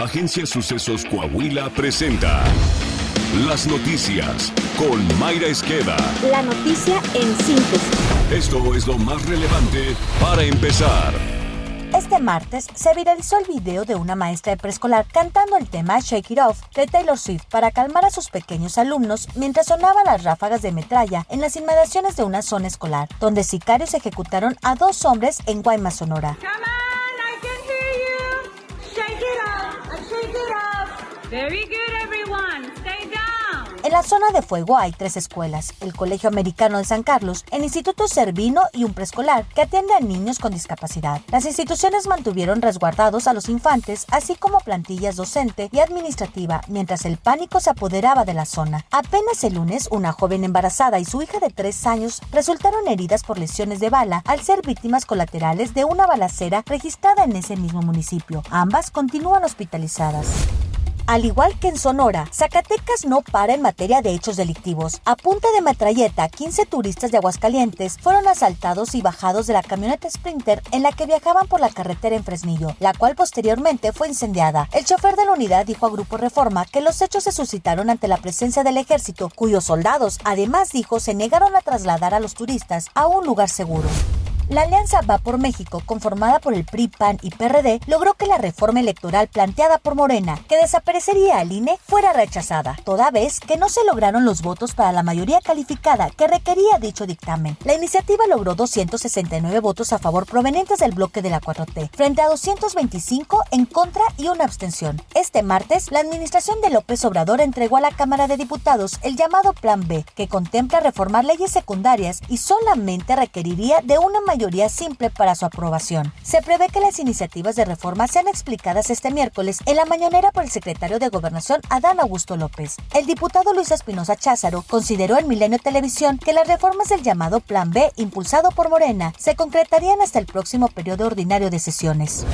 Agencia Sucesos Coahuila presenta Las Noticias con Mayra Esqueda. La noticia en síntesis. Esto es lo más relevante para empezar. Este martes se viralizó el video de una maestra de preescolar cantando el tema Shake It Off de Taylor Swift para calmar a sus pequeños alumnos mientras sonaban las ráfagas de metralla en las inmediaciones de una zona escolar, donde sicarios ejecutaron a dos hombres en Guaymas, Sonora. Very good, everyone. Stay down. En la zona de fuego hay tres escuelas, el Colegio Americano de San Carlos, el Instituto Servino y un preescolar que atiende a niños con discapacidad. Las instituciones mantuvieron resguardados a los infantes, así como plantillas docente y administrativa, mientras el pánico se apoderaba de la zona. Apenas el lunes, una joven embarazada y su hija de tres años resultaron heridas por lesiones de bala al ser víctimas colaterales de una balacera registrada en ese mismo municipio. Ambas continúan hospitalizadas. Al igual que en Sonora, Zacatecas no para en materia de hechos delictivos. A punta de metralleta, 15 turistas de Aguascalientes fueron asaltados y bajados de la camioneta Sprinter en la que viajaban por la carretera en Fresnillo, la cual posteriormente fue incendiada. El chofer de la unidad dijo a Grupo Reforma que los hechos se suscitaron ante la presencia del ejército, cuyos soldados, además dijo, se negaron a trasladar a los turistas a un lugar seguro. La Alianza Va por México, conformada por el PRI, PAN y PRD, logró que la reforma electoral planteada por Morena, que desaparecería al INE, fuera rechazada, toda vez que no se lograron los votos para la mayoría calificada que requería dicho dictamen. La iniciativa logró 269 votos a favor provenientes del bloque de la 4T, frente a 225 en contra y una abstención. Este martes, la administración de López Obrador entregó a la Cámara de Diputados el llamado Plan B, que contempla reformar leyes secundarias y solamente requeriría de una mayoría mayoría simple para su aprobación. Se prevé que las iniciativas de reforma sean explicadas este miércoles en la mañanera por el secretario de Gobernación Adán Augusto López. El diputado Luis Espinosa Cházaro consideró en Milenio Televisión que las reformas del llamado Plan B impulsado por Morena se concretarían hasta el próximo periodo ordinario de sesiones.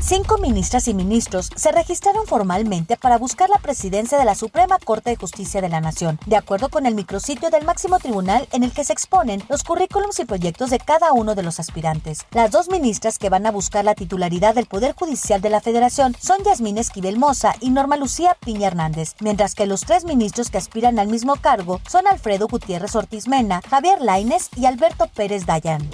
Cinco ministras y ministros se registraron formalmente para buscar la presidencia de la Suprema Corte de Justicia de la Nación, de acuerdo con el micrositio del máximo tribunal en el que se exponen los currículums y proyectos de cada uno de los aspirantes. Las dos ministras que van a buscar la titularidad del Poder Judicial de la Federación son Yasmín Esquivel Moza y Norma Lucía Piña Hernández, mientras que los tres ministros que aspiran al mismo cargo son Alfredo Gutiérrez Ortiz Mena, Javier Laines y Alberto Pérez Dayan.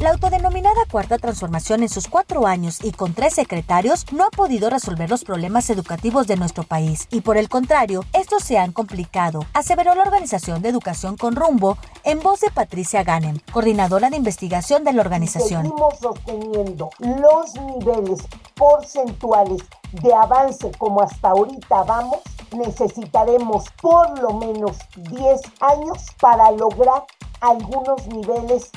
La autodenominada Cuarta Transformación en sus cuatro años y con tres secretarios no ha podido resolver los problemas educativos de nuestro país y por el contrario, estos se han complicado, aseveró la Organización de Educación con Rumbo en voz de Patricia Ganem, coordinadora de investigación de la organización. Seguimos sosteniendo los niveles porcentuales de avance como hasta ahorita vamos, necesitaremos por lo menos 10 años para lograr algunos niveles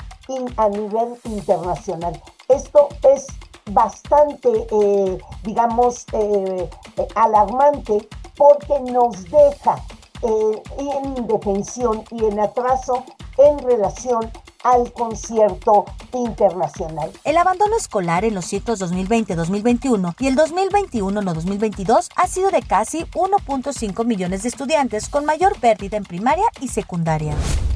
a nivel internacional. Esto es bastante, eh, digamos, eh, eh, alarmante porque nos deja en indefensión y en atraso en relación al concierto internacional. El abandono escolar en los ciclos 2020-2021 y el 2021-2022 ha sido de casi 1.5 millones de estudiantes con mayor pérdida en primaria y secundaria un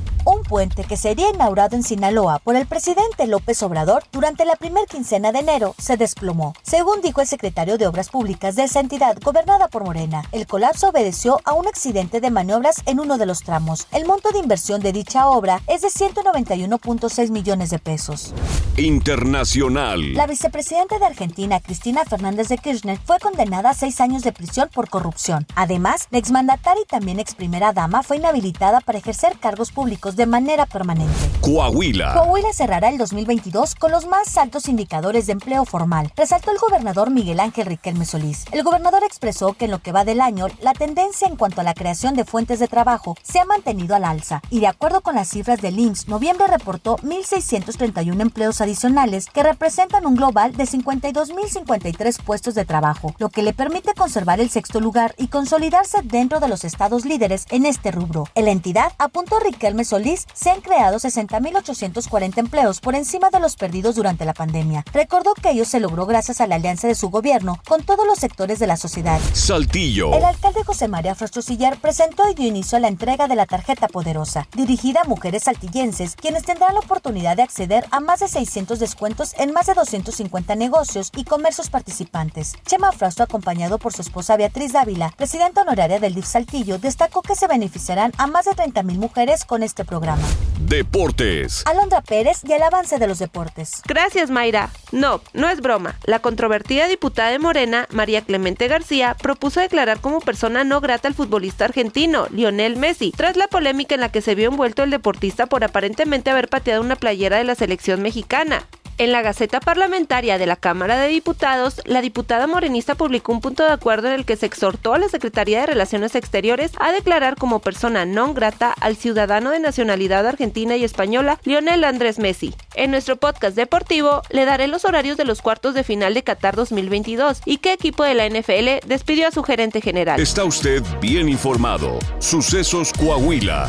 puente que sería inaugurado en Sinaloa por el presidente López Obrador durante la primera quincena de enero se desplomó, según dijo el secretario de Obras Públicas de esa entidad gobernada por Morena. El colapso obedeció a un accidente de maniobras en uno de los tramos. El monto de inversión de dicha obra es de 191.6 millones de pesos. Internacional. La vicepresidenta de Argentina, Cristina Fernández de Kirchner, fue condenada a seis años de prisión por corrupción. Además, la exmandataria y también ex primera dama fue inhabilitada para ejercer cargos públicos de manera permanente. Coahuila. Coahuila cerrará el 2022 con los más altos indicadores de empleo formal, resaltó el gobernador Miguel Ángel Riquelme Solís. El gobernador expresó que en lo que va del año, la tendencia en cuanto a la creación de fuentes de trabajo se ha mantenido al alza y de acuerdo con las cifras del IMSS, noviembre reportó 1.631 empleos adicionales que representan un global de 52.053 puestos de trabajo, lo que le permite conservar el sexto lugar y consolidarse dentro de los estados líderes en este rubro. En la entidad, apuntó Riquelme Solís, país, se han creado 60.840 empleos por encima de los perdidos durante la pandemia. Recordó que ello se logró gracias a la alianza de su gobierno con todos los sectores de la sociedad. Saltillo. El alcalde José María Sillar presentó y dio inicio a la entrega de la tarjeta poderosa, dirigida a mujeres saltillenses, quienes tendrán la oportunidad de acceder a más de 600 descuentos en más de 250 negocios y comercios participantes. Chema Frausto, acompañado por su esposa Beatriz Dávila, presidenta honoraria del DIF Saltillo, destacó que se beneficiarán a más de 30.000 mujeres con este programa. Deportes. Alondra Pérez y el avance de los deportes. Gracias, Mayra. No, no es broma. La controvertida diputada de Morena, María Clemente García, propuso declarar como persona no grata al futbolista argentino, Lionel Messi, tras la polémica en la que se vio envuelto el deportista por aparentemente haber pateado una playera de la selección mexicana. En la Gaceta Parlamentaria de la Cámara de Diputados, la diputada morenista publicó un punto de acuerdo en el que se exhortó a la Secretaría de Relaciones Exteriores a declarar como persona non grata al ciudadano de nacionalidad argentina y española Lionel Andrés Messi. En nuestro podcast deportivo le daré los horarios de los cuartos de final de Qatar 2022 y qué equipo de la NFL despidió a su gerente general. Está usted bien informado. Sucesos Coahuila.